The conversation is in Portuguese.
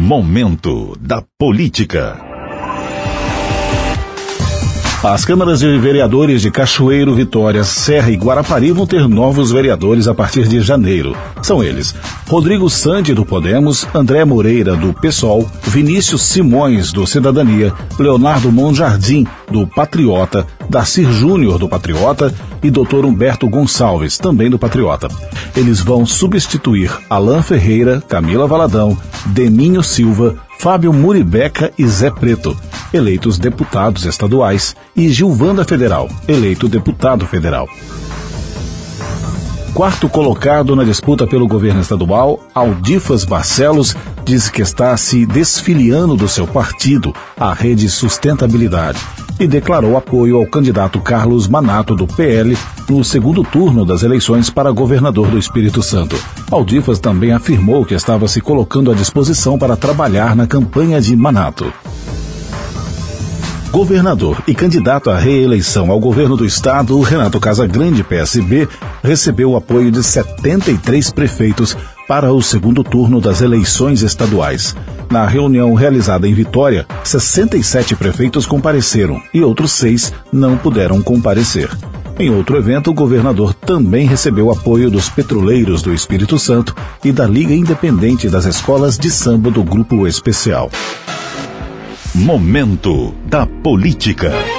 Momento da Política. As câmaras de vereadores de Cachoeiro, Vitória, Serra e Guarapari vão ter novos vereadores a partir de janeiro. São eles: Rodrigo Sande, do Podemos, André Moreira, do PSOL, Vinícius Simões, do Cidadania, Leonardo Monjardim, do Patriota, Darcir Júnior, do Patriota, e Dr. Humberto Gonçalves, também do Patriota. Eles vão substituir Alain Ferreira, Camila Valadão, Deminho Silva, Fábio Muribeca e Zé Preto, eleitos deputados estaduais, e Gilvanda Federal, eleito deputado federal. Quarto colocado na disputa pelo governo estadual, Aldifas Barcelos diz que está se desfiliando do seu partido, a Rede Sustentabilidade, e declarou apoio ao candidato Carlos Manato, do PL, no segundo turno das eleições para governador do Espírito Santo. Aldifas também afirmou que estava se colocando à disposição para trabalhar na campanha de Manato. Governador e candidato à reeleição ao governo do estado, Renato Casagrande, PSB, recebeu o apoio de 73 prefeitos para o segundo turno das eleições estaduais. Na reunião realizada em Vitória, 67 prefeitos compareceram e outros seis não puderam comparecer. Em outro evento, o governador também recebeu apoio dos petroleiros do Espírito Santo e da Liga Independente das Escolas de Samba do Grupo Especial. Momento da Política.